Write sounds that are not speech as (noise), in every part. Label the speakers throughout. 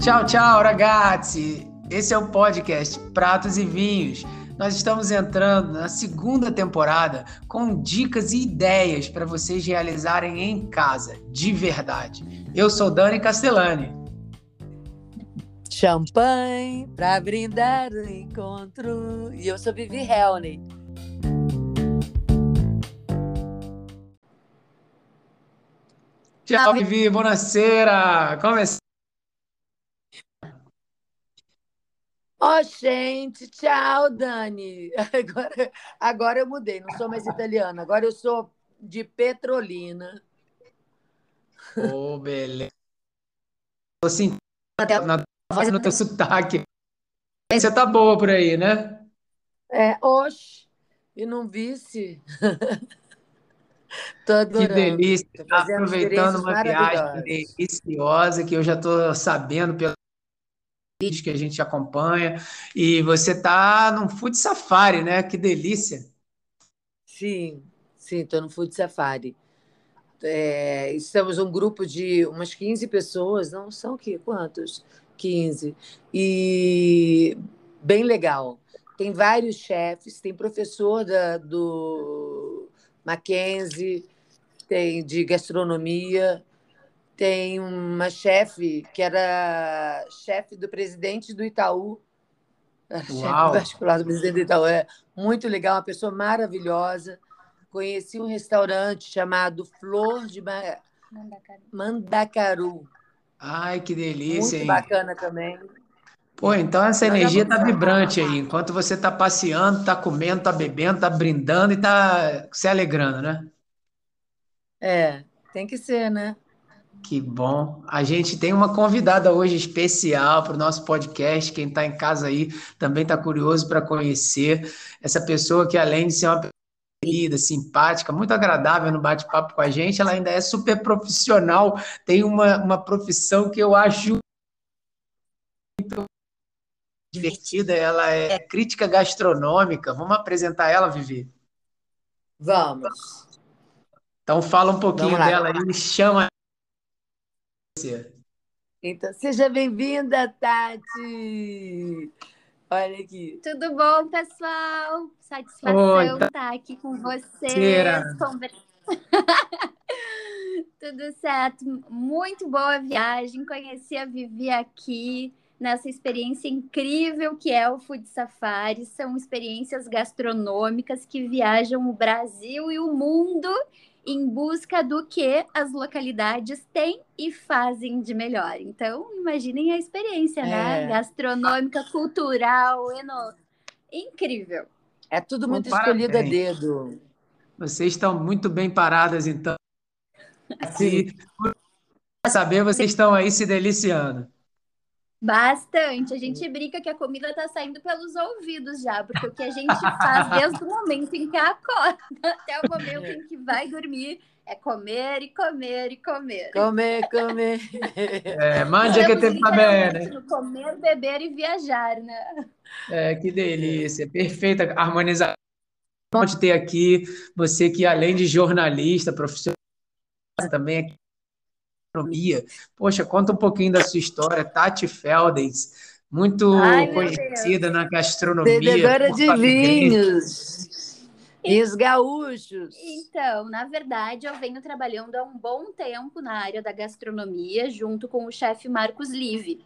Speaker 1: Ciao, ciao, ragazzi! Esse é o podcast Pratos e Vinhos. Nós estamos entrando na segunda temporada com dicas e ideias para vocês realizarem em casa, de verdade. Eu sou Dani Castellani.
Speaker 2: Champanhe para brindar o encontro. E eu sou Vivi Helney.
Speaker 1: Ciao Vivi, buonasera!
Speaker 2: Oh, gente, tchau, Dani. (laughs) Agora, agora eu mudei, não sou mais italiana, agora eu sou de Petrolina.
Speaker 1: Oh, beleza. Tô sentindo na voz, no teu sotaque. Você tá boa por aí, né?
Speaker 2: É, oxe, e não visse. (laughs)
Speaker 1: Tô adorando. Que delícia. Tá aproveitando uma viagem deliciosa que eu já estou sabendo pelos vídeos que a gente acompanha. E você está num food safari, né? Que delícia.
Speaker 2: Sim, sim, estou no food safari. É, estamos um grupo de umas 15 pessoas, não são que quantos? 15. E bem legal. Tem vários chefes, tem professor da, do Mackenzie, tem de gastronomia, tem uma chefe que era chefe do presidente do Itaú, chefe particular do presidente do Itaú, é muito legal, uma pessoa maravilhosa. Conheci um restaurante chamado Flor de Mandacaru. Mandacaru.
Speaker 1: Ai, que delícia,
Speaker 2: Muito hein? bacana também.
Speaker 1: Pô, então essa energia tá vibrante aí. Enquanto você tá passeando, tá comendo, tá bebendo, tá brindando e tá se alegrando, né?
Speaker 2: É, tem que ser, né?
Speaker 1: Que bom. A gente tem uma convidada hoje especial para o nosso podcast. Quem está em casa aí também está curioso para conhecer essa pessoa que, além de ser uma querida, simpática, muito agradável no bate-papo com a gente, ela ainda é super profissional, tem uma, uma profissão que eu acho muito divertida, ela é crítica gastronômica. Vamos apresentar ela, Vivi?
Speaker 2: Vamos.
Speaker 1: Então fala um pouquinho dela aí, chama
Speaker 2: Então, seja bem-vinda, Tati! Olha aqui.
Speaker 3: Tudo bom, pessoal? Satisfação Oi, tá... estar aqui com vocês. (laughs) Tudo certo. Muito boa viagem. Conheci a Vivi aqui nessa experiência incrível que é o Food Safari. São experiências gastronômicas que viajam o Brasil e o mundo em busca do que as localidades têm e fazem de melhor. Então, imaginem a experiência, né? é. né? Gastronômica, cultural, eno... incrível.
Speaker 2: É tudo muito Bom, escolhido a dedo.
Speaker 1: Vocês estão muito bem paradas, então. Sim. saber, vocês estão aí se deliciando.
Speaker 3: Bastante. A gente brinca que a comida está saindo pelos ouvidos já, porque o que a gente faz desde o momento em que acorda até o momento em que vai dormir é comer e comer e comer.
Speaker 2: Comer, comer.
Speaker 1: É, que tem bene.
Speaker 3: Comer, beber e viajar, né?
Speaker 1: É, que delícia. Perfeita harmonização de ter aqui você que, além de jornalista, profissional, também é gastronomia. Poxa, conta um pouquinho da sua história, Tati Feldens, muito Ai, conhecida na gastronomia.
Speaker 2: Bebedora de vinhos. E os gaúchos?
Speaker 3: Então, na verdade, eu venho trabalhando há um bom tempo na área da gastronomia, junto com o chefe Marcos Live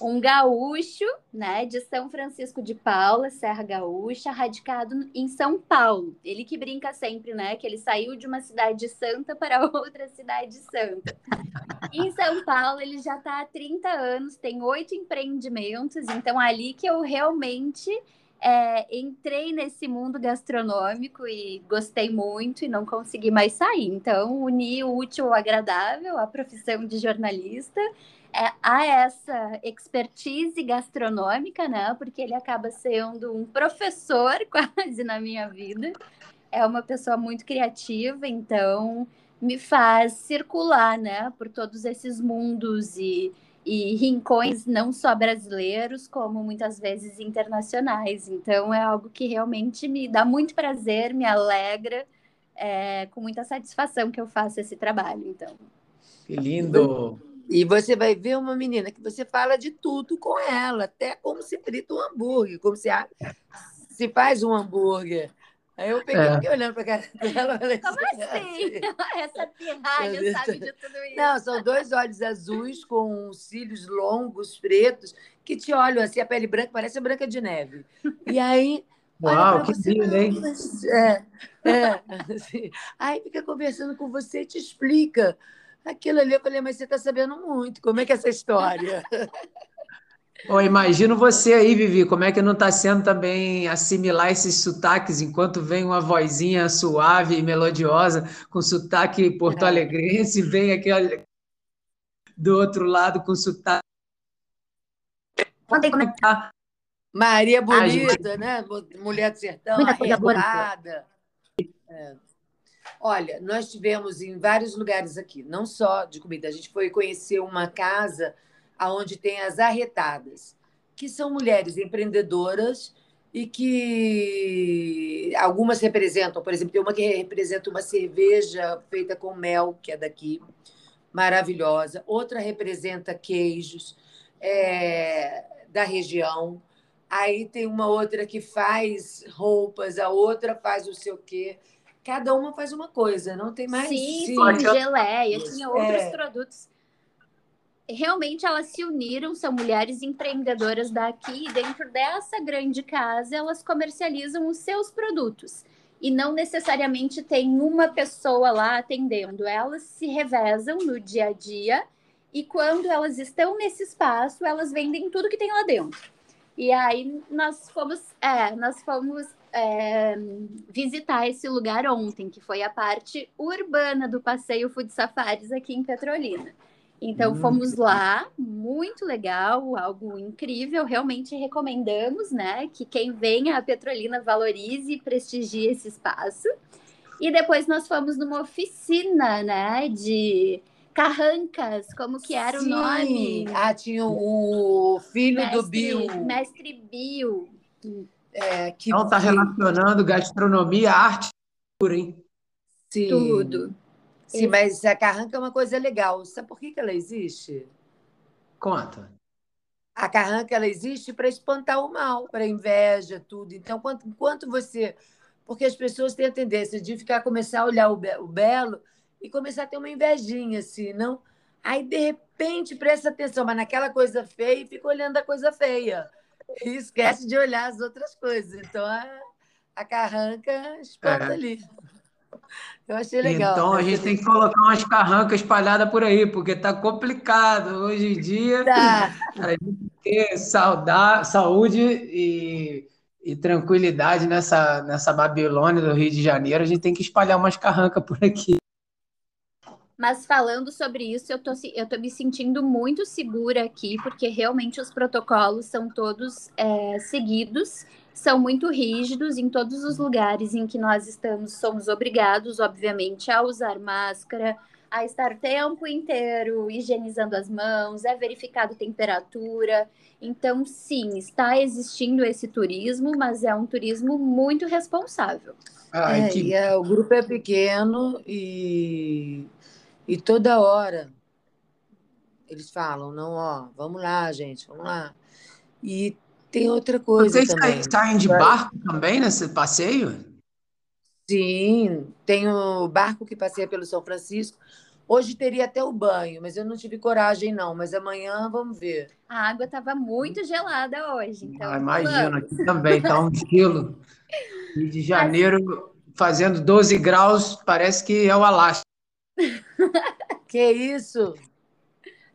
Speaker 3: um gaúcho, né, de São Francisco de Paula, Serra Gaúcha, radicado em São Paulo. Ele que brinca sempre, né, que ele saiu de uma cidade santa para (laughs) outra cidade santa. em São Paulo, ele já está há 30 anos, tem oito empreendimentos, então ali que eu realmente é, entrei nesse mundo gastronômico e gostei muito e não consegui mais sair. Então, uni o útil ao agradável, a profissão de jornalista é, a essa expertise gastronômica, né? Porque ele acaba sendo um professor (laughs) quase na minha vida. É uma pessoa muito criativa, então me faz circular, né? Por todos esses mundos e, e rincões, não só brasileiros, como muitas vezes internacionais. Então é algo que realmente me dá muito prazer, me alegra, é, com muita satisfação que eu faço esse trabalho. Então.
Speaker 1: Que lindo!
Speaker 2: E você vai ver uma menina que você fala de tudo com ela, até como se frita um hambúrguer, como se, se faz um hambúrguer. Aí eu peguei, é. fiquei olhando para a cara (laughs) dela.
Speaker 3: Falei, Como assim? assim? (laughs) Essa pirralha sabe de tudo isso.
Speaker 2: Não, são dois olhos azuis com cílios longos, pretos, que te olham assim, a pele branca, parece a Branca de Neve. E aí.
Speaker 1: Uau, que lindo, hein?
Speaker 2: É, é. (laughs) Assim, aí fica conversando com você e te explica. Aquilo ali, eu falei, mas você está sabendo muito. Como é que é essa história?
Speaker 1: Oh, imagino você aí, Vivi, como é que não está sendo também assimilar esses sotaques enquanto vem uma vozinha suave e melodiosa com sotaque porto-alegrense, vem aquele do outro lado com sotaque.
Speaker 2: Contem como é que tá. Maria Bonita, ah, né? Mulher do Sertão, arretada. É. Olha, nós tivemos em vários lugares aqui, não só de comida. A gente foi conhecer uma casa aonde tem as arretadas, que são mulheres empreendedoras e que algumas representam, por exemplo, tem uma que representa uma cerveja feita com mel, que é daqui, maravilhosa. Outra representa queijos é, da região. Aí tem uma outra que faz roupas, a outra faz o seu quê. Cada uma faz uma coisa, não tem mais.
Speaker 3: Sim, sim geleia, tinha outros é. produtos realmente elas se uniram, são mulheres empreendedoras daqui, e dentro dessa grande casa elas comercializam os seus produtos. E não necessariamente tem uma pessoa lá atendendo, elas se revezam no dia a dia, e quando elas estão nesse espaço, elas vendem tudo que tem lá dentro. E aí nós fomos, é, nós fomos é, visitar esse lugar ontem, que foi a parte urbana do passeio Food Safaris aqui em Petrolina. Então hum. fomos lá, muito legal, algo incrível. Realmente recomendamos, né, que quem venha a Petrolina valorize e prestigie esse espaço. E depois nós fomos numa oficina, né, de Carrancas, como que era Sim. o nome?
Speaker 2: Ah, tinha o filho
Speaker 3: mestre,
Speaker 2: do Bill.
Speaker 3: Mestre Bill.
Speaker 1: É, que então tá relacionando gastronomia, arte, hein?
Speaker 3: Sim. Tudo.
Speaker 2: Sim, mas a carranca é uma coisa legal. Sabe por que, que ela existe?
Speaker 1: Conta.
Speaker 2: A carranca ela existe para espantar o mal, para inveja, tudo. Então, quanto, quanto você. Porque as pessoas têm a tendência de ficar, começar a olhar o, be o belo e começar a ter uma invejinha, assim, não? Aí, de repente, presta atenção, mas naquela coisa feia e fica olhando a coisa feia. E esquece de olhar as outras coisas. Então, a, a carranca espanta é. ali. Eu achei legal.
Speaker 1: Então a gente tem que colocar umas carrancas espalhadas por aí, porque está complicado. Hoje em dia, tá. (laughs) a gente ter saudade, saúde e, e, tranquilidade nessa, nessa Babilônia do Rio de Janeiro, a gente tem que espalhar umas carrancas por aqui.
Speaker 3: Mas falando sobre isso, eu tô, eu tô me sentindo muito segura aqui, porque realmente os protocolos são todos é, seguidos são muito rígidos em todos os lugares em que nós estamos, somos obrigados, obviamente, a usar máscara, a estar o tempo inteiro higienizando as mãos, é verificado temperatura. Então, sim, está existindo esse turismo, mas é um turismo muito responsável.
Speaker 2: Ah, é, que... é, o grupo é pequeno e, e toda hora eles falam, não, ó, vamos lá, gente, vamos lá. E tem outra coisa
Speaker 1: Vocês
Speaker 2: também.
Speaker 1: saem de barco também nesse passeio?
Speaker 2: Sim, tem o barco que passeia pelo São Francisco. Hoje teria até o banho, mas eu não tive coragem, não. Mas amanhã vamos ver.
Speaker 3: A água estava muito gelada hoje. Então
Speaker 1: ah, imagino, aqui também está um quilo. (laughs) Rio de Janeiro fazendo 12 graus, parece que é o Alasca. (laughs)
Speaker 2: que isso?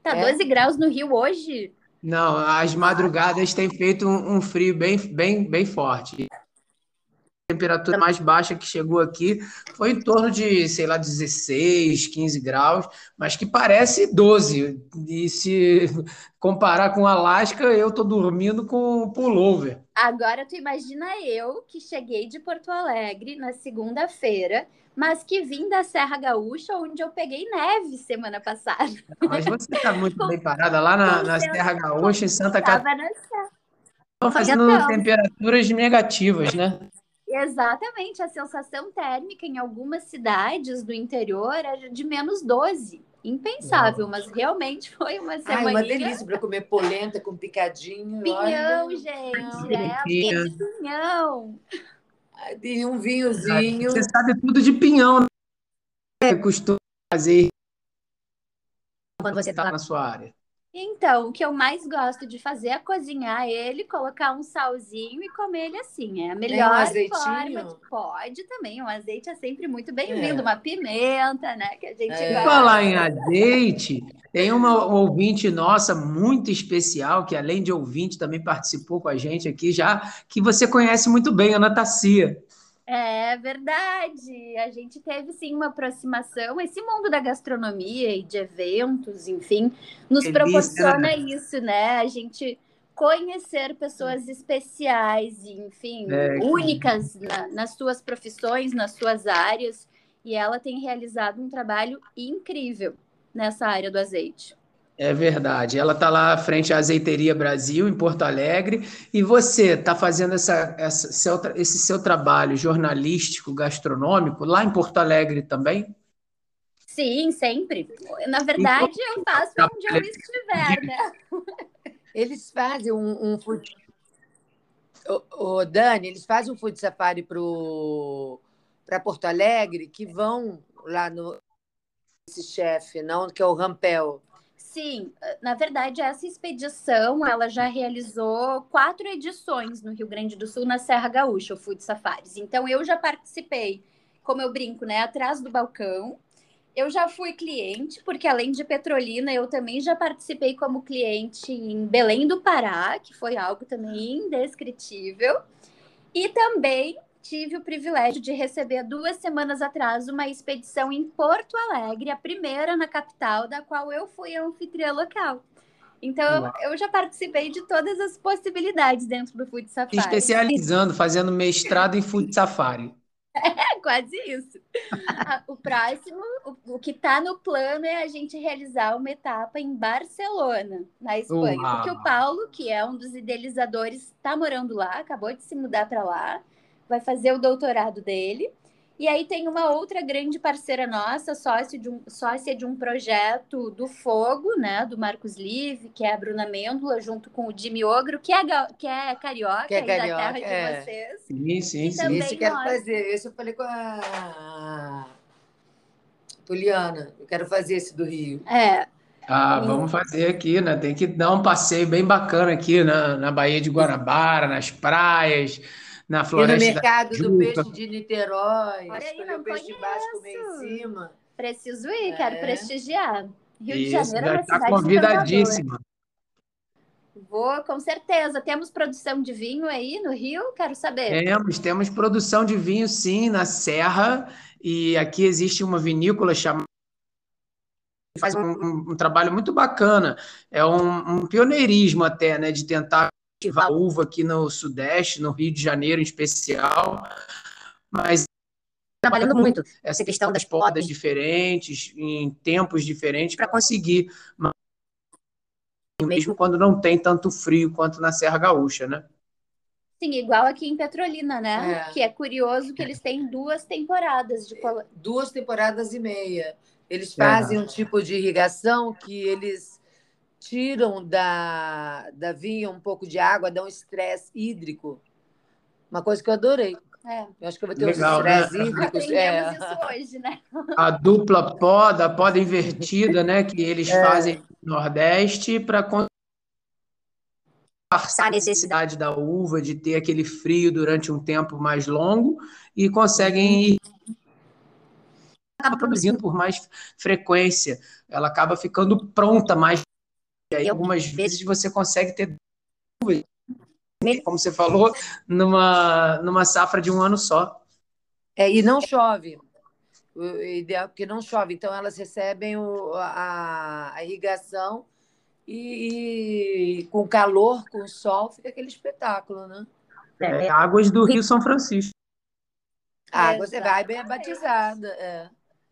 Speaker 3: Tá é? 12 graus no Rio hoje?
Speaker 1: Não, as madrugadas tem feito um, um frio bem, bem, bem forte. A temperatura mais baixa que chegou aqui foi em torno de, sei lá, 16, 15 graus, mas que parece 12. E se comparar com Alasca, eu estou dormindo com pullover.
Speaker 3: Agora tu imagina eu que cheguei de Porto Alegre na segunda-feira mas que vim da Serra Gaúcha, onde eu peguei neve semana passada.
Speaker 1: Mas você está muito (laughs) bem parada lá na, na Serra Gaúcha, em Santa Catarina. Estão fazendo então, temperaturas negativas, né?
Speaker 3: Exatamente, a sensação térmica em algumas cidades do interior é de menos 12. impensável, mas realmente foi uma semana.
Speaker 2: Ai, uma delícia para comer polenta com picadinho.
Speaker 3: Pinhão,
Speaker 2: olha.
Speaker 3: gente, é, pinhão.
Speaker 2: E um vinhozinho.
Speaker 1: Você sabe tudo de pinhão, né? Costuma fazer quando você está na sua área.
Speaker 3: Então, o que eu mais gosto de fazer é cozinhar ele, colocar um salzinho e comer ele assim. É a melhor
Speaker 2: um
Speaker 3: forma. De... Pode também, um azeite é sempre muito bem-vindo. É. Uma pimenta, né? Que a gente é. gosta.
Speaker 1: Falar em azeite, tem uma ouvinte nossa muito especial, que além de ouvinte, também participou com a gente aqui já, que você conhece muito bem, Ana Tassia.
Speaker 3: É verdade. A gente teve sim uma aproximação. Esse mundo da gastronomia e de eventos, enfim, nos Delícia, proporciona né? isso, né? A gente conhecer pessoas especiais, enfim, é, únicas na, nas suas profissões, nas suas áreas. E ela tem realizado um trabalho incrível nessa área do azeite.
Speaker 1: É verdade. Ela está lá à frente à Azeiteria Brasil, em Porto Alegre, e você está fazendo essa, essa seu, esse seu trabalho jornalístico, gastronômico, lá em Porto Alegre também?
Speaker 3: Sim, sempre. Na verdade, eu faço onde eu estiver, né? (laughs)
Speaker 2: Eles fazem um, um food... o, o Dani, eles fazem um food safari para Porto Alegre, que vão lá no esse chefe, não, que é o Rampel.
Speaker 3: Sim, na verdade, essa expedição ela já realizou quatro edições no Rio Grande do Sul, na Serra Gaúcha, o Food Safaris. Então, eu já participei, como eu brinco, né, atrás do balcão. Eu já fui cliente, porque além de Petrolina, eu também já participei como cliente em Belém do Pará, que foi algo também indescritível. E também tive o privilégio de receber duas semanas atrás uma expedição em Porto Alegre, a primeira na capital, da qual eu fui a anfitriã local. Então, eu já participei de todas as possibilidades dentro do Food Safari.
Speaker 1: Especializando, fazendo mestrado em Food Safari. (laughs)
Speaker 3: É, quase isso. o próximo, o, o que está no plano é a gente realizar uma etapa em Barcelona, na Espanha. Uau. Porque o Paulo, que é um dos idealizadores, está morando lá, acabou de se mudar para lá vai fazer o doutorado dele. E aí tem uma outra grande parceira nossa, sócio de um, sócia de um projeto do Fogo, né, do Marcos Live, que é a Bruna Mêndula, junto com o Jimmy Ogro, que é, que é carioca, que é carioca da terra é. de vocês.
Speaker 1: Sim, sim, sim.
Speaker 2: Esse eu quero nós... fazer, esse eu falei com a Poliana, eu quero fazer esse do Rio.
Speaker 3: É,
Speaker 1: ah, vamos fazer aqui, né? Tem que dar um passeio bem bacana aqui na, na Baía de Guanabara, nas praias, na floresta.
Speaker 2: E no mercado do peixe de Niterói. Olha aí, o peixe de baixo comer em cima.
Speaker 3: Preciso ir, é. quero prestigiar. Rio Isso, de Janeiro é uma
Speaker 1: tá convidadíssima.
Speaker 3: Vou, com certeza. Temos produção de vinho aí no Rio? Quero saber.
Speaker 1: Temos, temos produção de vinho, sim, na Serra. E aqui existe uma vinícola chamada faz um, um, um, trabalho muito bacana. É um, um, pioneirismo até, né, de tentar cultivar uva aqui no Sudeste, no Rio de Janeiro em especial, mas trabalhando muito essa questão das podas diferentes, em tempos diferentes, para conseguir, mesmo quando não tem tanto frio quanto na Serra Gaúcha, né?
Speaker 3: Sim, igual aqui em Petrolina, né? É. Que é curioso que eles têm duas temporadas de
Speaker 2: duas temporadas e meia. Eles fazem é. um tipo de irrigação que eles tiram da, da vinha um pouco de água, dão estresse hídrico. Uma coisa que eu adorei. É. Eu acho que eu vou ter Legal, uns estresse né? hídricos.
Speaker 3: É. isso hoje, né?
Speaker 1: A dupla poda, a poda invertida, né? Que eles é. fazem no Nordeste para passar a necessidade da uva de ter aquele frio durante um tempo mais longo e conseguem ir acaba produzindo por mais frequência, ela acaba ficando pronta mais e aí, algumas vezes, você consegue ter como você falou, numa, numa safra de um ano só.
Speaker 2: É, e não chove. O ideal porque não chove, então elas recebem o, a, a irrigação e, e, com calor, com sol, fica aquele espetáculo, né?
Speaker 1: É, águas do Rio São Francisco.
Speaker 2: água, você vai bem batizada. É.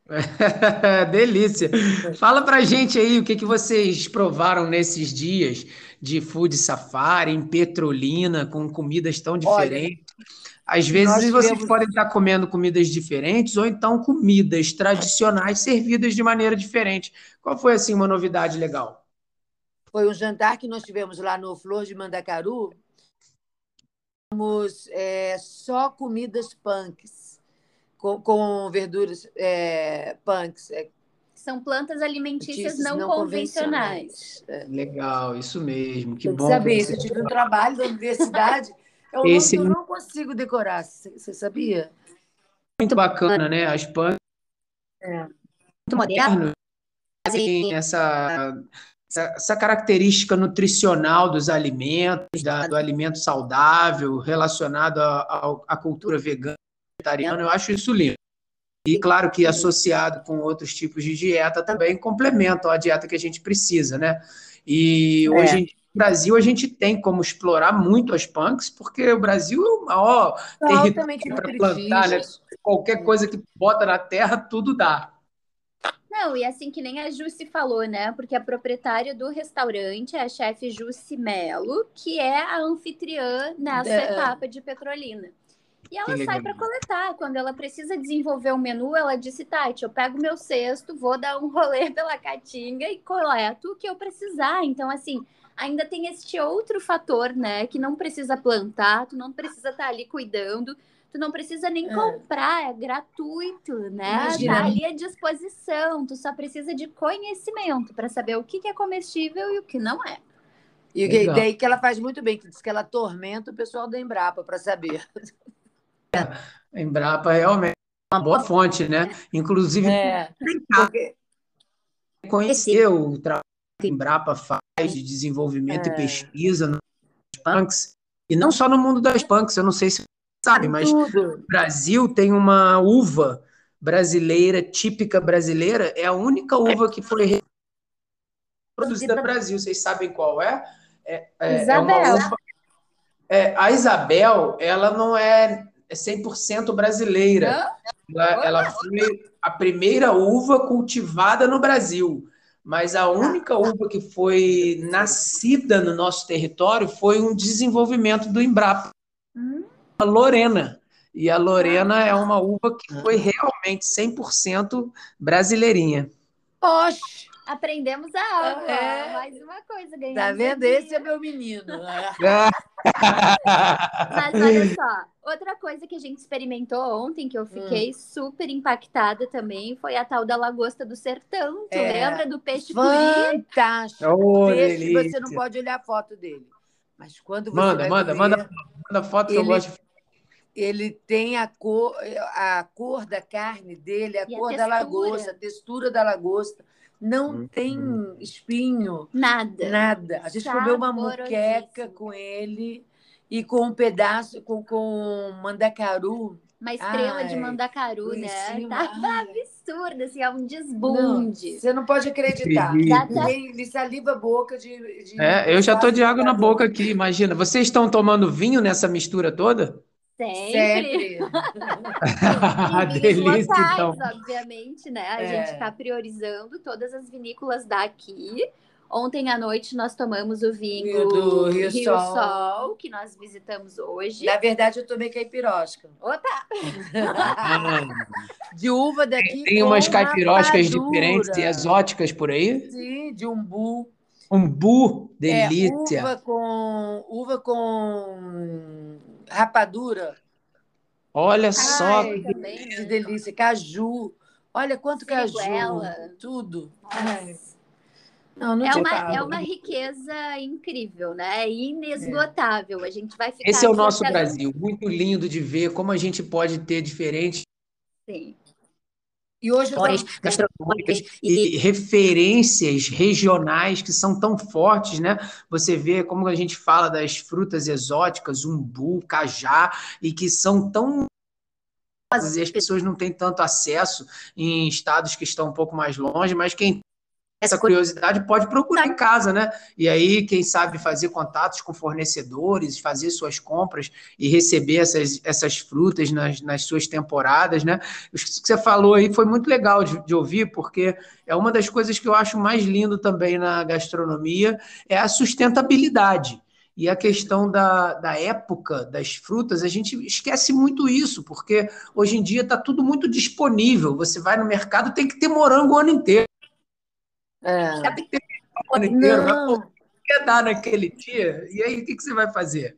Speaker 2: (laughs)
Speaker 1: Delícia. Fala pra gente aí o que, que vocês provaram nesses dias de food safari em Petrolina, com comidas tão diferentes. Olha, Às vezes vocês tivemos... podem estar comendo comidas diferentes ou então comidas tradicionais servidas de maneira diferente. Qual foi assim uma novidade legal?
Speaker 2: Foi um jantar que nós tivemos lá no Flor de Mandacaru. Temos é, só comidas punks, com, com verduras é, punks, é,
Speaker 3: são plantas alimentícias não, não, convencionais.
Speaker 1: convencionais. É. Legal, isso mesmo. Que
Speaker 2: Tem
Speaker 1: bom.
Speaker 2: Saber, isso. eu tive um trabalho da universidade. É um Esse... eu não consigo decorar. Você sabia?
Speaker 1: Muito bacana, né? As plantas. É. Muito moderno. Tem essa, essa, essa, característica nutricional dos alimentos, da, do alimento saudável, relacionado à cultura vegana, vegetariana. Eu acho isso lindo. E claro que associado com outros tipos de dieta também complementam a dieta que a gente precisa, né? E é. hoje no Brasil a gente tem como explorar muito as punks, porque o Brasil é o maior território para plantar, né? Qualquer coisa que bota na terra, tudo dá.
Speaker 3: Não, e assim que nem a Jussi falou, né? Porque a proprietária do restaurante é a chefe Jussi Melo, que é a anfitriã nessa é. etapa de Petrolina. E ela sai para coletar. Quando ela precisa desenvolver um menu, ela disse: Tati, eu pego meu cesto, vou dar um (laughs) rolê pela caatinga e coleto o que eu precisar. Então, assim, ainda tem este outro fator, né? Que não precisa plantar, tu não precisa estar tá ali cuidando, tu não precisa nem é. comprar, é gratuito, né? Imagina. Tá ali à disposição, tu só precisa de conhecimento para saber o que é comestível e o que não é.
Speaker 2: E Legal. daí que ela faz muito bem, que diz que ela atormenta o pessoal da Embrapa para saber. (laughs)
Speaker 1: A Embrapa realmente é uma boa fonte, né? Inclusive, é, porque... conhecer o trabalho que a Embrapa faz de desenvolvimento é. e pesquisa nos punks, e não só no mundo das punks, eu não sei se você sabe, mas o Brasil tem uma uva brasileira, típica brasileira, é a única uva que foi produzida no Brasil. Vocês sabem qual é? É, é, é uma uva. É, a Isabel, ela não é é 100% brasileira. Ela, ela, foi a primeira uva cultivada no Brasil. Mas a única uva que foi nascida no nosso território foi um desenvolvimento do Embrapa, hum. a Lorena. E a Lorena é uma uva que foi realmente 100% brasileirinha.
Speaker 3: Oxe! Aprendemos a aula. É. Mais uma coisa, ganhamos.
Speaker 2: Tá vendo? Esse é meu menino. Né? (laughs)
Speaker 3: Mas olha só, outra coisa que a gente experimentou ontem, que eu hum. fiquei hum. super impactada também, foi a tal da lagosta do sertão. Tu é. lembra do peixe
Speaker 2: Fantástico. Oh, peixe, você não pode olhar a foto dele. Mas quando você
Speaker 1: manda, manda, ver, manda, manda foto que eu gosto de
Speaker 2: ele tem a cor, a cor da carne dele, a e cor a da lagosta, a textura da lagosta. Não hum, tem hum. espinho.
Speaker 3: Nada.
Speaker 2: Nada. A gente comeu uma muqueca com ele e com um pedaço, com, com mandacaru.
Speaker 3: Uma estrela ai, de mandacaru, né? Cima, Tava absurdo, assim, é um desbunde.
Speaker 2: Não, você não pode acreditar. Tem me saliva a boca de, de.
Speaker 1: É, eu já tô de água na boca aqui, imagina. Vocês estão tomando vinho nessa mistura toda?
Speaker 3: Sempre. Sempre. (laughs) (laughs)
Speaker 1: Delícia, locais, então.
Speaker 3: obviamente, né? A é. gente está priorizando todas as vinícolas daqui. Ontem à noite nós tomamos o vinho do Rio, Rio Sol. Sol. que nós visitamos hoje.
Speaker 2: Na verdade, eu tomei caipirosca.
Speaker 3: Opa!
Speaker 2: de uva daqui.
Speaker 1: Tem umas caipiroscas diferentes e exóticas por aí?
Speaker 2: Sim, de umbu.
Speaker 1: Umbu, delícia.
Speaker 2: É, uva com uva com rapadura.
Speaker 1: Olha Ai, só
Speaker 2: que delícia. delícia. Caju. Olha quanto caju. Tudo.
Speaker 3: Não, não é, uma, é uma riqueza incrível, né? Inesgotável. É. A gente vai ficar.
Speaker 1: Esse é o nosso Brasil. Muito lindo de ver como a gente pode ter diferentes.
Speaker 3: Sim.
Speaker 1: E hoje histórias gastronômicas e referências regionais que são tão fortes, né? Você vê como a gente fala das frutas exóticas, umbu, cajá, e que são tão e as pessoas não têm tanto acesso em estados que estão um pouco mais longe, mas quem essa curiosidade pode procurar em casa, né? E aí, quem sabe fazer contatos com fornecedores, fazer suas compras e receber essas, essas frutas nas, nas suas temporadas, né? O que você falou aí foi muito legal de, de ouvir, porque é uma das coisas que eu acho mais lindo também na gastronomia, é a sustentabilidade. E a questão da, da época das frutas, a gente esquece muito isso, porque hoje em dia está tudo muito disponível. Você vai no mercado, tem que ter morango o ano inteiro. É. Tem que ter o ano inteiro. Não. Mas, quer dar naquele dia? E aí, o que, que você vai fazer?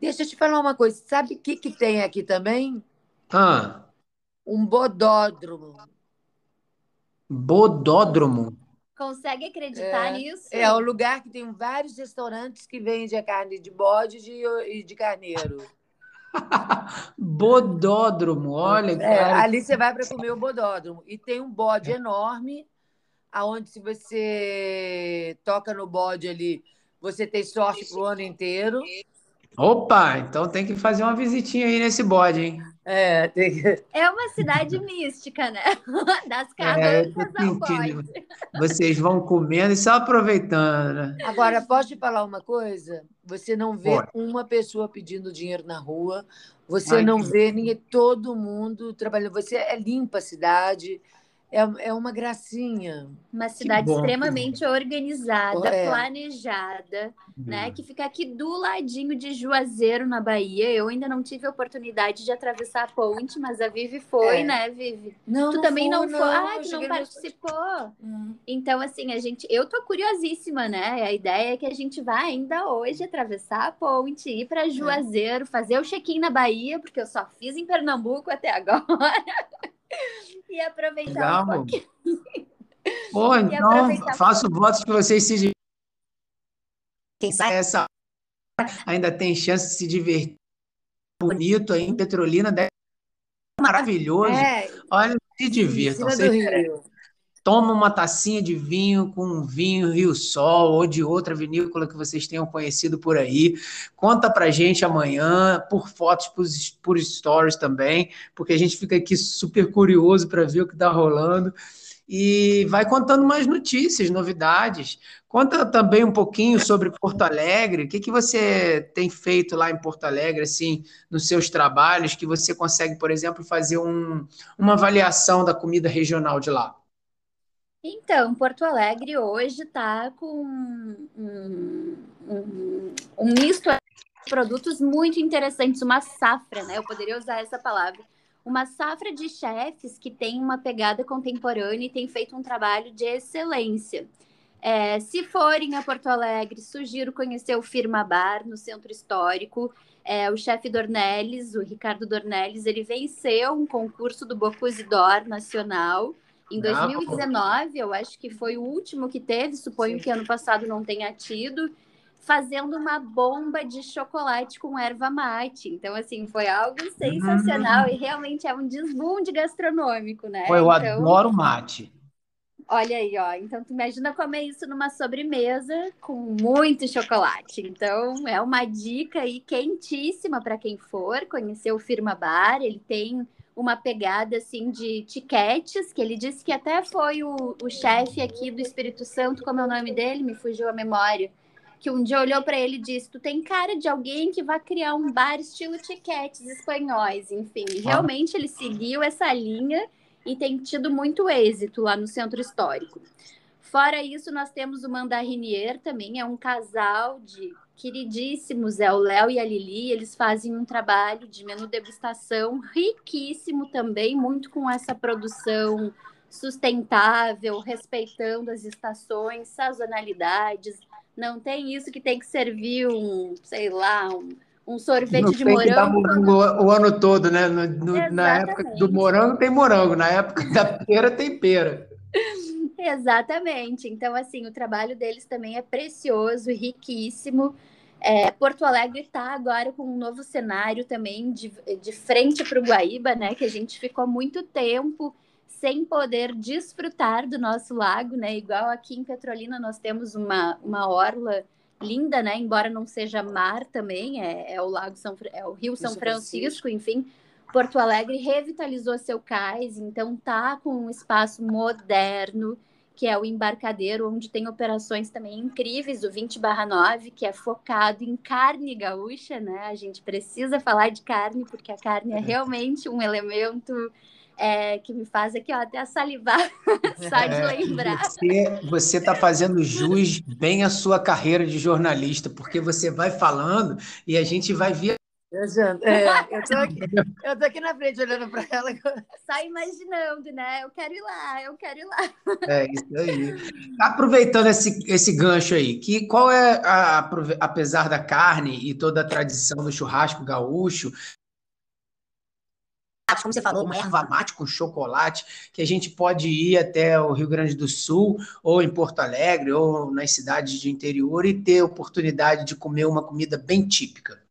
Speaker 2: Deixa eu te falar uma coisa. Sabe o que, que tem aqui também?
Speaker 1: Ah.
Speaker 2: Um bodódromo.
Speaker 1: Bodódromo?
Speaker 3: Consegue acreditar
Speaker 2: é,
Speaker 3: nisso?
Speaker 2: É um lugar que tem vários restaurantes que vendem a carne de bode e de carneiro. (laughs)
Speaker 1: bodódromo, olha.
Speaker 2: É, ali você vai para comer o bodódromo. E tem um bode enorme, aonde se você toca no bode ali, você tem sorte para o ano inteiro.
Speaker 1: Opa, então tem que fazer uma visitinha aí nesse bode, hein?
Speaker 2: É, tem que...
Speaker 3: é uma cidade (laughs) mística, né? (laughs) Das cavernas é,
Speaker 1: Vocês vão comendo e só aproveitando, né?
Speaker 2: Agora, posso te falar uma coisa? Você não vê uma pessoa pedindo dinheiro na rua, você Ai, não que... vê ninguém, todo mundo trabalhando. Você é limpa a cidade, é, é uma gracinha.
Speaker 3: Uma cidade bom, extremamente organizada, é. planejada, hum. né? Que fica aqui do ladinho de Juazeiro, na Bahia. Eu ainda não tive a oportunidade de atravessar a ponte, mas a Vivi foi, é. né, Vivi?
Speaker 2: Não,
Speaker 3: tu
Speaker 2: não
Speaker 3: também
Speaker 2: foi,
Speaker 3: não foi. Ah, tu não participou. Hum. Então, assim, a gente. Eu tô curiosíssima, né? A ideia é que a gente vá ainda hoje atravessar a ponte, ir para é. Juazeiro, fazer o check-in na Bahia, porque eu só fiz em Pernambuco até agora. (laughs) e aproveitar Legal. um pouquinho.
Speaker 1: Pô, então faço votos que vocês se quem sabe essa ainda tem chance de se divertir bonito aí em Petrolina deve maravilhoso. É, Olha, se divirtam. Vocês, toma uma tacinha de vinho com um vinho Rio Sol ou de outra vinícola que vocês tenham conhecido por aí. Conta pra gente amanhã, por fotos, por, por stories também, porque a gente fica aqui super curioso para ver o que está rolando. E vai contando mais notícias, novidades. Conta também um pouquinho sobre Porto Alegre. O que, que você tem feito lá em Porto Alegre, assim, nos seus trabalhos, que você consegue, por exemplo, fazer um, uma avaliação da comida regional de lá?
Speaker 3: Então, Porto Alegre hoje está com um, um, um misto de produtos muito interessantes, uma safra, né? Eu poderia usar essa palavra. Uma safra de chefes que tem uma pegada contemporânea e tem feito um trabalho de excelência. É, se forem a Porto Alegre, sugiro conhecer o Firma Bar no Centro Histórico. É, o chefe Dornelles, o Ricardo Dornelles, ele venceu um concurso do Bocuse d'Or Nacional em 2019, eu acho que foi o último que teve, suponho Sim. que ano passado não tenha tido, fazendo uma bomba de chocolate com erva mate. Então, assim, foi algo sensacional hum. e realmente é um desbunde gastronômico, né?
Speaker 1: eu
Speaker 3: então,
Speaker 1: adoro mate.
Speaker 3: Olha aí, ó. Então, tu imagina comer isso numa sobremesa com muito chocolate. Então, é uma dica aí quentíssima para quem for conhecer o Firma Bar. Ele tem uma pegada assim de tiquetes, que ele disse que até foi o, o chefe aqui do Espírito Santo, como é o nome dele, me fugiu a memória, que um dia olhou para ele e disse: Tu tem cara de alguém que vai criar um bar estilo tiquetes espanhóis. Enfim, realmente ele seguiu essa linha e tem tido muito êxito lá no centro histórico. Fora isso, nós temos o Mandarinier também, é um casal de queridíssimos, é o Léo e a Lili, eles fazem um trabalho de menu degustação riquíssimo também, muito com essa produção sustentável, respeitando as estações, sazonalidades. Não tem isso que tem que servir um, sei lá, um, um sorvete Não de morango.
Speaker 1: morango o ano todo, né? No, no, na época do morango tem morango, na época da pera tem pera. (laughs)
Speaker 3: Exatamente. Então, assim, o trabalho deles também é precioso, riquíssimo. É, Porto Alegre está agora com um novo cenário também de, de frente para o Guaíba, né? Que a gente ficou muito tempo sem poder desfrutar do nosso lago, né? Igual aqui em Petrolina nós temos uma, uma orla linda, né? Embora não seja mar também, é, é o lago São é o Rio São Francisco, enfim. Porto Alegre revitalizou seu cais, então tá com um espaço moderno que é o embarcadeiro, onde tem operações também incríveis, o 20/9, que é focado em carne gaúcha, né? A gente precisa falar de carne, porque a carne é (laughs) realmente um elemento é, que me faz aqui ó, até salivar (laughs) só de é, lembrar.
Speaker 1: Você está fazendo jus bem à sua carreira de jornalista, porque você vai falando e a gente vai ver
Speaker 2: eu, é, eu, tô aqui, eu tô aqui na frente olhando para ela.
Speaker 3: Só (laughs) imaginando, né? Eu quero ir lá, eu quero ir lá.
Speaker 1: É isso aí. Aproveitando esse, esse gancho aí, que qual é, a, apesar da carne e toda a tradição do churrasco gaúcho, como você falou, uma erva mate com chocolate, que a gente pode ir até o Rio Grande do Sul, ou em Porto Alegre, ou nas cidades de interior e ter oportunidade de comer uma comida bem típica.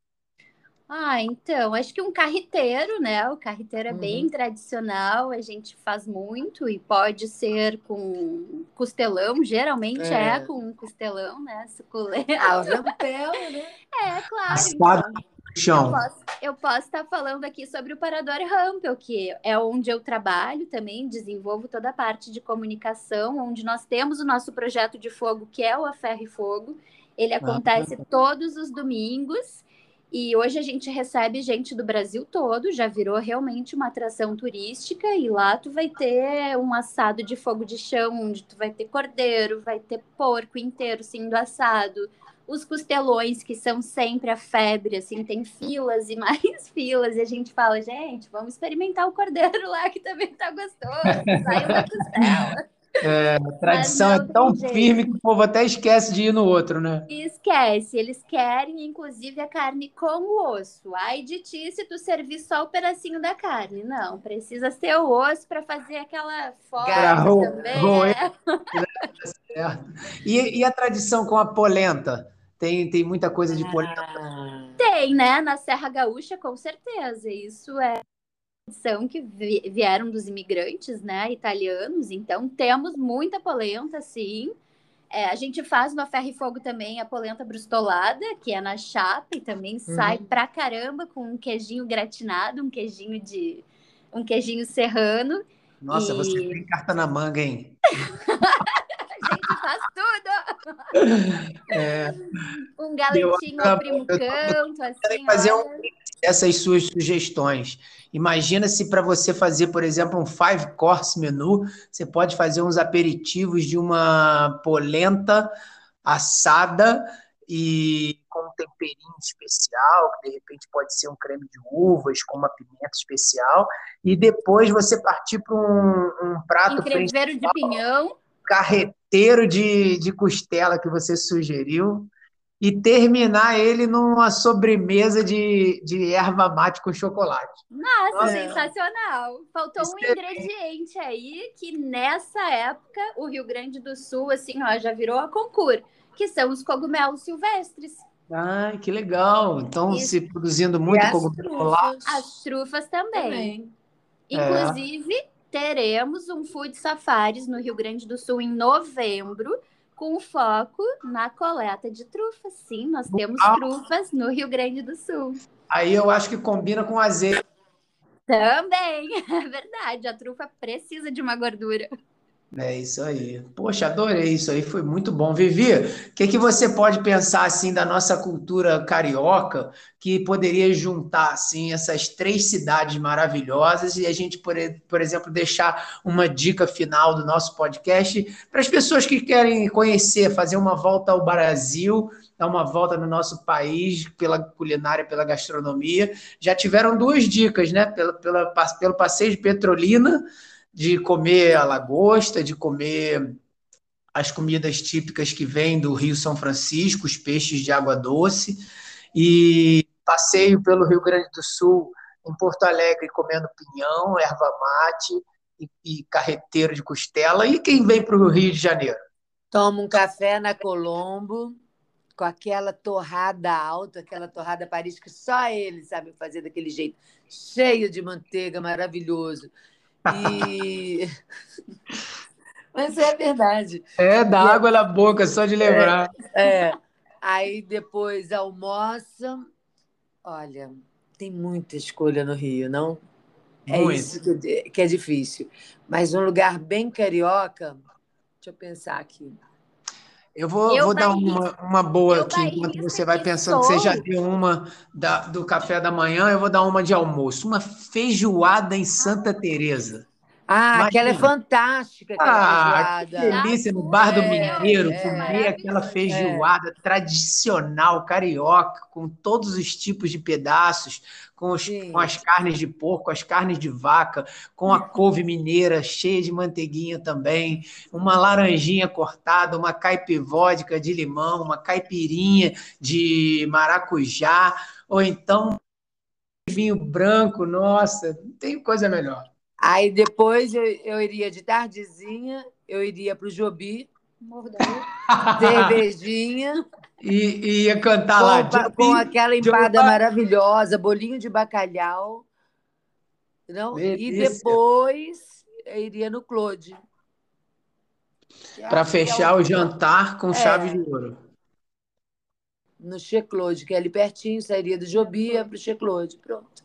Speaker 3: Ah, então, acho que um carreteiro, né? O carreteiro é uhum. bem tradicional, a gente faz muito e pode ser com costelão, geralmente é, é com costelão, né? Suculento.
Speaker 2: Ah, o rampel, né? (laughs)
Speaker 3: É, claro. Então, eu posso, eu posso estar falando aqui sobre o Parador Rampel, que é onde eu trabalho também, desenvolvo toda a parte de comunicação, onde nós temos o nosso projeto de fogo, que é o A Ferro e Fogo. Ele ah, acontece ah, todos os domingos e hoje a gente recebe gente do Brasil todo, já virou realmente uma atração turística. E lá tu vai ter um assado de fogo de chão, onde tu vai ter cordeiro, vai ter porco inteiro sendo assado, os costelões, que são sempre a febre, assim, tem filas e mais (laughs) filas. E a gente fala, gente, vamos experimentar o cordeiro lá, que também tá gostoso, saiu da costela. (laughs)
Speaker 1: É, a tradição é tão firme que o povo até esquece de ir no outro, né?
Speaker 3: Esquece, eles querem inclusive a carne com o osso. Ai de ti se tu servir só o pedacinho da carne. Não, precisa ser o osso para fazer aquela foto também.
Speaker 1: É. (laughs) E, e, a tradição com a polenta? Tem, tem muita coisa de polenta?
Speaker 3: Ah. Tem, né? Na Serra Gaúcha, com certeza. Isso é são que vieram dos imigrantes, né, italianos. Então temos muita polenta, sim. É, a gente faz no ferro e fogo também a polenta brustolada, que é na chapa e também uhum. sai pra caramba com um queijinho gratinado, um queijinho de um queijinho serrano.
Speaker 1: Nossa, e... você tem carta na manga, hein? (laughs)
Speaker 3: a gente faz tudo. (laughs) É... Um galetinho eu, primo canto, assim.
Speaker 1: Fazer um, essas suas sugestões. Imagina se para você fazer, por exemplo, um five course menu, você pode fazer uns aperitivos de uma polenta assada e com um temperinho especial, que de repente pode ser um creme de uvas com uma pimenta especial, e depois você partir para um, um prato
Speaker 3: Encreveiro de pinhão.
Speaker 1: Carreteiro de, de costela que você sugeriu e terminar ele numa sobremesa de, de erva mate com chocolate.
Speaker 3: Nossa, Nossa. sensacional! Faltou Isso um é... ingrediente aí que nessa época o Rio Grande do Sul, assim, ó, já virou a concurso, que são os cogumelos silvestres.
Speaker 1: Ai, que legal! Então, Isso. se produzindo muito cogumelo lá.
Speaker 3: As trufas também. também. Inclusive, é. Teremos um Food Safaris no Rio Grande do Sul em novembro com foco na coleta de trufas. Sim, nós temos ah. trufas no Rio Grande do Sul.
Speaker 1: Aí eu acho que combina com azeite.
Speaker 3: Também, (laughs) é verdade. A trufa precisa de uma gordura.
Speaker 1: É isso aí. Poxa, adorei isso aí, foi muito bom. Vivi, o que, que você pode pensar assim da nossa cultura carioca que poderia juntar assim essas três cidades maravilhosas e a gente, por, por exemplo, deixar uma dica final do nosso podcast para as pessoas que querem conhecer, fazer uma volta ao Brasil, dar uma volta no nosso país pela culinária, pela gastronomia. Já tiveram duas dicas, né? Pela, pelo passeio de Petrolina de comer a lagosta, de comer as comidas típicas que vêm do Rio São Francisco, os peixes de água doce, e passeio pelo Rio Grande do Sul, em Porto Alegre, comendo pinhão, erva mate e, e carreteiro de costela. E quem vem para o Rio de Janeiro?
Speaker 2: Toma um café na Colombo, com aquela torrada alta, aquela torrada Paris que só ele sabe fazer daquele jeito, cheio de manteiga, maravilhoso. E. (laughs) Mas é verdade.
Speaker 1: É, dá e água na boca, só de lembrar.
Speaker 2: É, é. Aí depois almoça. Olha, tem muita escolha no Rio, não? É Muito. isso que, que é difícil. Mas um lugar bem carioca, deixa eu pensar aqui.
Speaker 1: Eu vou,
Speaker 3: Eu
Speaker 1: vou dar uma, uma boa aqui, enquanto você vai pensando que você já deu uma da- do café da manhã, eu vou dar uma de almoço. Uma feijoada em Santa Teresa.
Speaker 2: Ah, aquela é fantástica, aquela
Speaker 1: Ah, que delícia no Bar do
Speaker 2: É,
Speaker 1: Mineiro,
Speaker 2: é,
Speaker 1: comer aquela
Speaker 3: maravilhoso.
Speaker 1: feijoada tradicional carioca, com todos os tipos de pedaços, com, os- com as carnes de porco, as carnes de vaca, com a couve mineira cheia de manteiguinha também, uma laranjinha cortada, uma caipivódica de limão, uma caipirinha de maracujá, ou então vinho branco, nossa, não tem coisa melhor.
Speaker 2: Aí depois eu, eu iria de tardezinha, eu iria para o Jobi, cervejinha,
Speaker 1: E, e ia cantar lá,
Speaker 2: com, pa-
Speaker 1: Joby,
Speaker 2: com aquela empada maravilhosa, bolinho de bacalhau. Não? E depois eu iria no Claude. Que
Speaker 1: para
Speaker 2: que é
Speaker 1: fechar
Speaker 2: o-
Speaker 1: o jantar com
Speaker 2: É.
Speaker 1: chave de ouro.
Speaker 2: No Che Claude, que é ali pertinho, sairia do Jobi para o Che Claude. Pronto.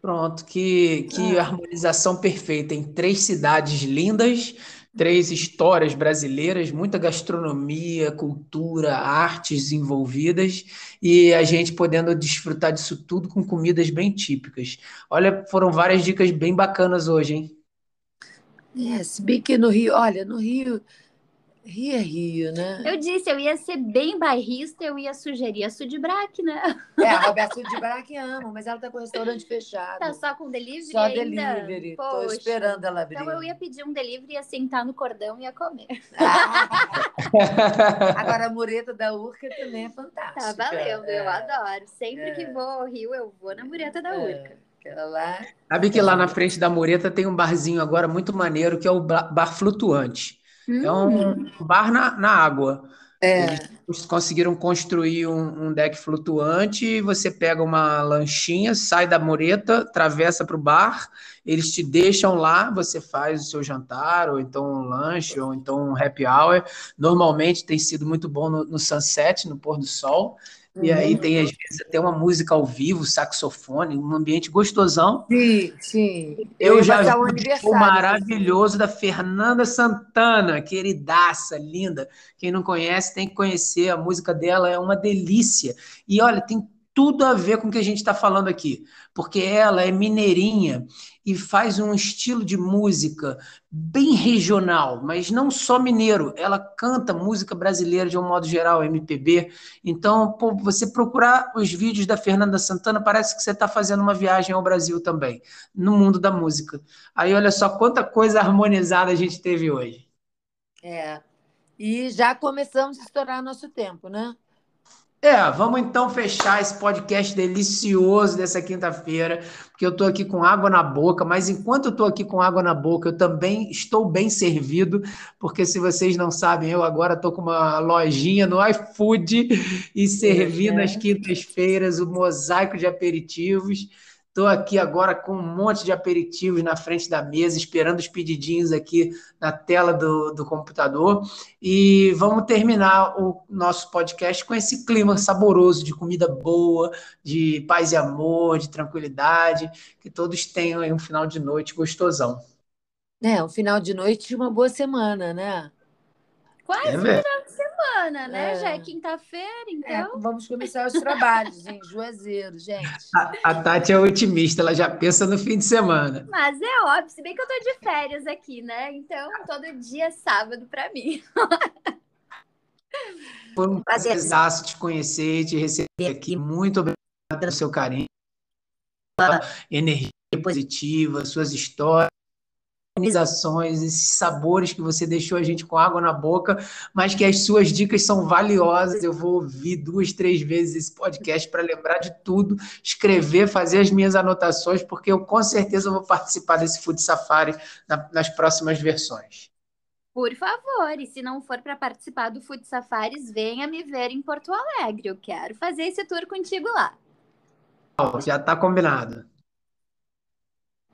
Speaker 1: Pronto, que, que
Speaker 2: Ah.
Speaker 1: harmonização perfeita em três cidades lindas, três histórias brasileiras, muita gastronomia, cultura, artes envolvidas e a gente podendo desfrutar disso tudo com comidas bem típicas. Olha, foram várias dicas bem bacanas hoje, hein?
Speaker 2: É, se bem que no Rio, olha, no Rio, Rio é Rio, né?
Speaker 3: Eu disse, eu ia ser bem bairrista, eu ia sugerir a Sudbrac, né?
Speaker 2: É, a Roberta de Braque ama, mas ela tá com o restaurante fechado.
Speaker 3: Tá só com delivery
Speaker 2: Só
Speaker 3: ainda?
Speaker 2: delivery. Tô
Speaker 3: Poxa.
Speaker 2: esperando ela abrir.
Speaker 3: Então eu ia pedir um delivery, ia sentar no cordão e ia comer.
Speaker 2: Ah, (laughs) agora a mureta da Urca também é fantástica.
Speaker 3: Tá valendo, eu
Speaker 2: É,
Speaker 3: adoro. Sempre
Speaker 2: É.
Speaker 3: que vou ao Rio, eu vou na mureta da
Speaker 2: é.
Speaker 3: Urca.
Speaker 2: Aquela lá.
Speaker 1: Sabe que lá na frente da mureta tem um barzinho agora muito maneiro que é o ba- Bar Flutuante. É
Speaker 3: Hum,
Speaker 1: um bar na, na água.
Speaker 2: É.
Speaker 1: Eles conseguiram construir um, um deck flutuante, você pega uma lanchinha, sai da mureta, atravessa para o bar, eles te deixam lá, você faz o seu jantar, ou então um lanche, ou então um happy hour. Normalmente tem sido muito bom no, no sunset, no pôr do sol. E aí tem, às vezes, até uma música ao vivo, saxofone, um ambiente gostosão.
Speaker 2: Sim, sim.
Speaker 1: Eu
Speaker 2: ia
Speaker 1: já vi
Speaker 2: um
Speaker 1: show maravilhoso da Fernanda Santana, queridaça, linda. Quem não conhece tem que conhecer. A música dela é uma delícia. E olha, tem tudo a ver com o que a gente está falando aqui, porque ela é mineirinha e faz um estilo de música bem regional, mas não só mineiro. Ela canta música brasileira de um modo geral, MPB. Então, pô, você procurar os vídeos da Fernanda Santana, parece que você está fazendo uma viagem ao Brasil também, no mundo da música. Aí, olha só quanta coisa harmonizada a gente teve hoje.
Speaker 2: É. E já começamos a estourar nosso tempo, né?
Speaker 1: É, vamos então fechar esse podcast delicioso dessa quinta-feira, porque eu estou aqui com água na boca, mas enquanto eu estou aqui com água na boca, eu também estou bem servido, porque se vocês não sabem, eu agora estou com uma lojinha no iFood e servi
Speaker 2: É.
Speaker 1: nas quintas-feiras o mosaico de aperitivos. Estou aqui agora com um monte de aperitivos na frente da mesa, esperando os pedidinhos aqui na tela do, do computador. E vamos terminar o nosso podcast com esse clima saboroso de comida boa, de paz e amor, de tranquilidade, que todos tenham aí um final de noite gostosão.
Speaker 2: É, um final de noite e uma boa semana, né?
Speaker 3: quase
Speaker 1: É, velho.
Speaker 3: final de semana, né?
Speaker 2: É.
Speaker 3: Já é quinta-feira,
Speaker 2: É,
Speaker 3: então.
Speaker 2: vamos começar os trabalhos em Juazeiro, gente.
Speaker 1: A, a Tati é otimista, ela já pensa no fim de semana.
Speaker 3: Mas é óbvio, se bem que eu tô de férias aqui, né? Então todo dia é sábado pra mim. (laughs)
Speaker 1: Foi um prazerzaço te conhecer, te receber aqui. Muito obrigado pelo seu carinho, pela energia positiva, suas histórias, organizações, esses sabores que você deixou a gente com água na boca, mas que as suas dicas são valiosas. Eu vou ouvir duas, três vezes esse podcast para lembrar de tudo, escrever, fazer as minhas anotações, porque eu com certeza vou participar desse Food Safari na- nas próximas versões.
Speaker 3: Por favor, e se não for para participar do Food Safaris, venha me ver em Porto Alegre. Eu quero fazer esse tour contigo lá.
Speaker 1: Já está combinado.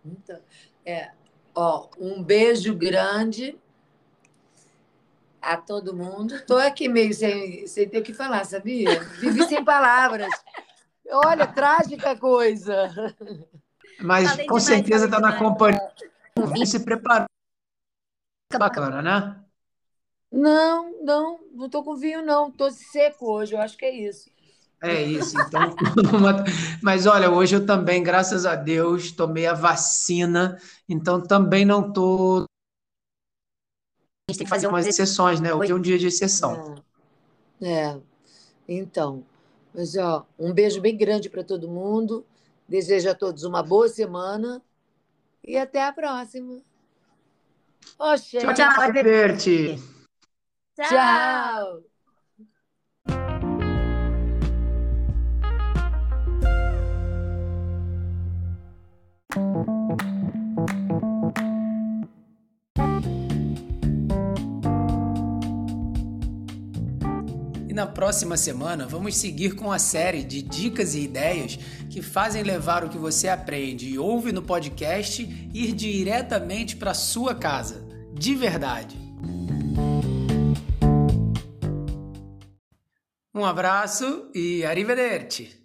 Speaker 2: Então, é, ó, um beijo grande a todo mundo. Estou aqui meio sem, sem ter o que falar, sabia? Vivi sem palavras. Olha, trágica coisa.
Speaker 1: Mas
Speaker 3: Falei
Speaker 1: com
Speaker 3: demais,
Speaker 1: certeza está na companhia. Vim se preparando. Bacana, né?
Speaker 2: Não, não, não tô com vinho, não. Tô seco hoje, eu acho que é isso.
Speaker 1: É isso, então. (laughs) Mas olha, hoje eu também, graças a Deus, tomei a vacina, então também não tô. A gente tem que fazer umas exceções, né? Hoje é um dia de exceção.
Speaker 2: É, é. então. Mas, ó, um beijo bem grande para todo mundo. Desejo a todos uma boa semana e até a próxima.
Speaker 1: Oxê. Tchau, tchau.
Speaker 2: Tchau. tchau.
Speaker 1: E na próxima semana vamos seguir com a série de dicas e ideias que fazem levar o que você aprende e ouve no podcast ir diretamente para sua casa, de verdade. Um abraço e arrivederci!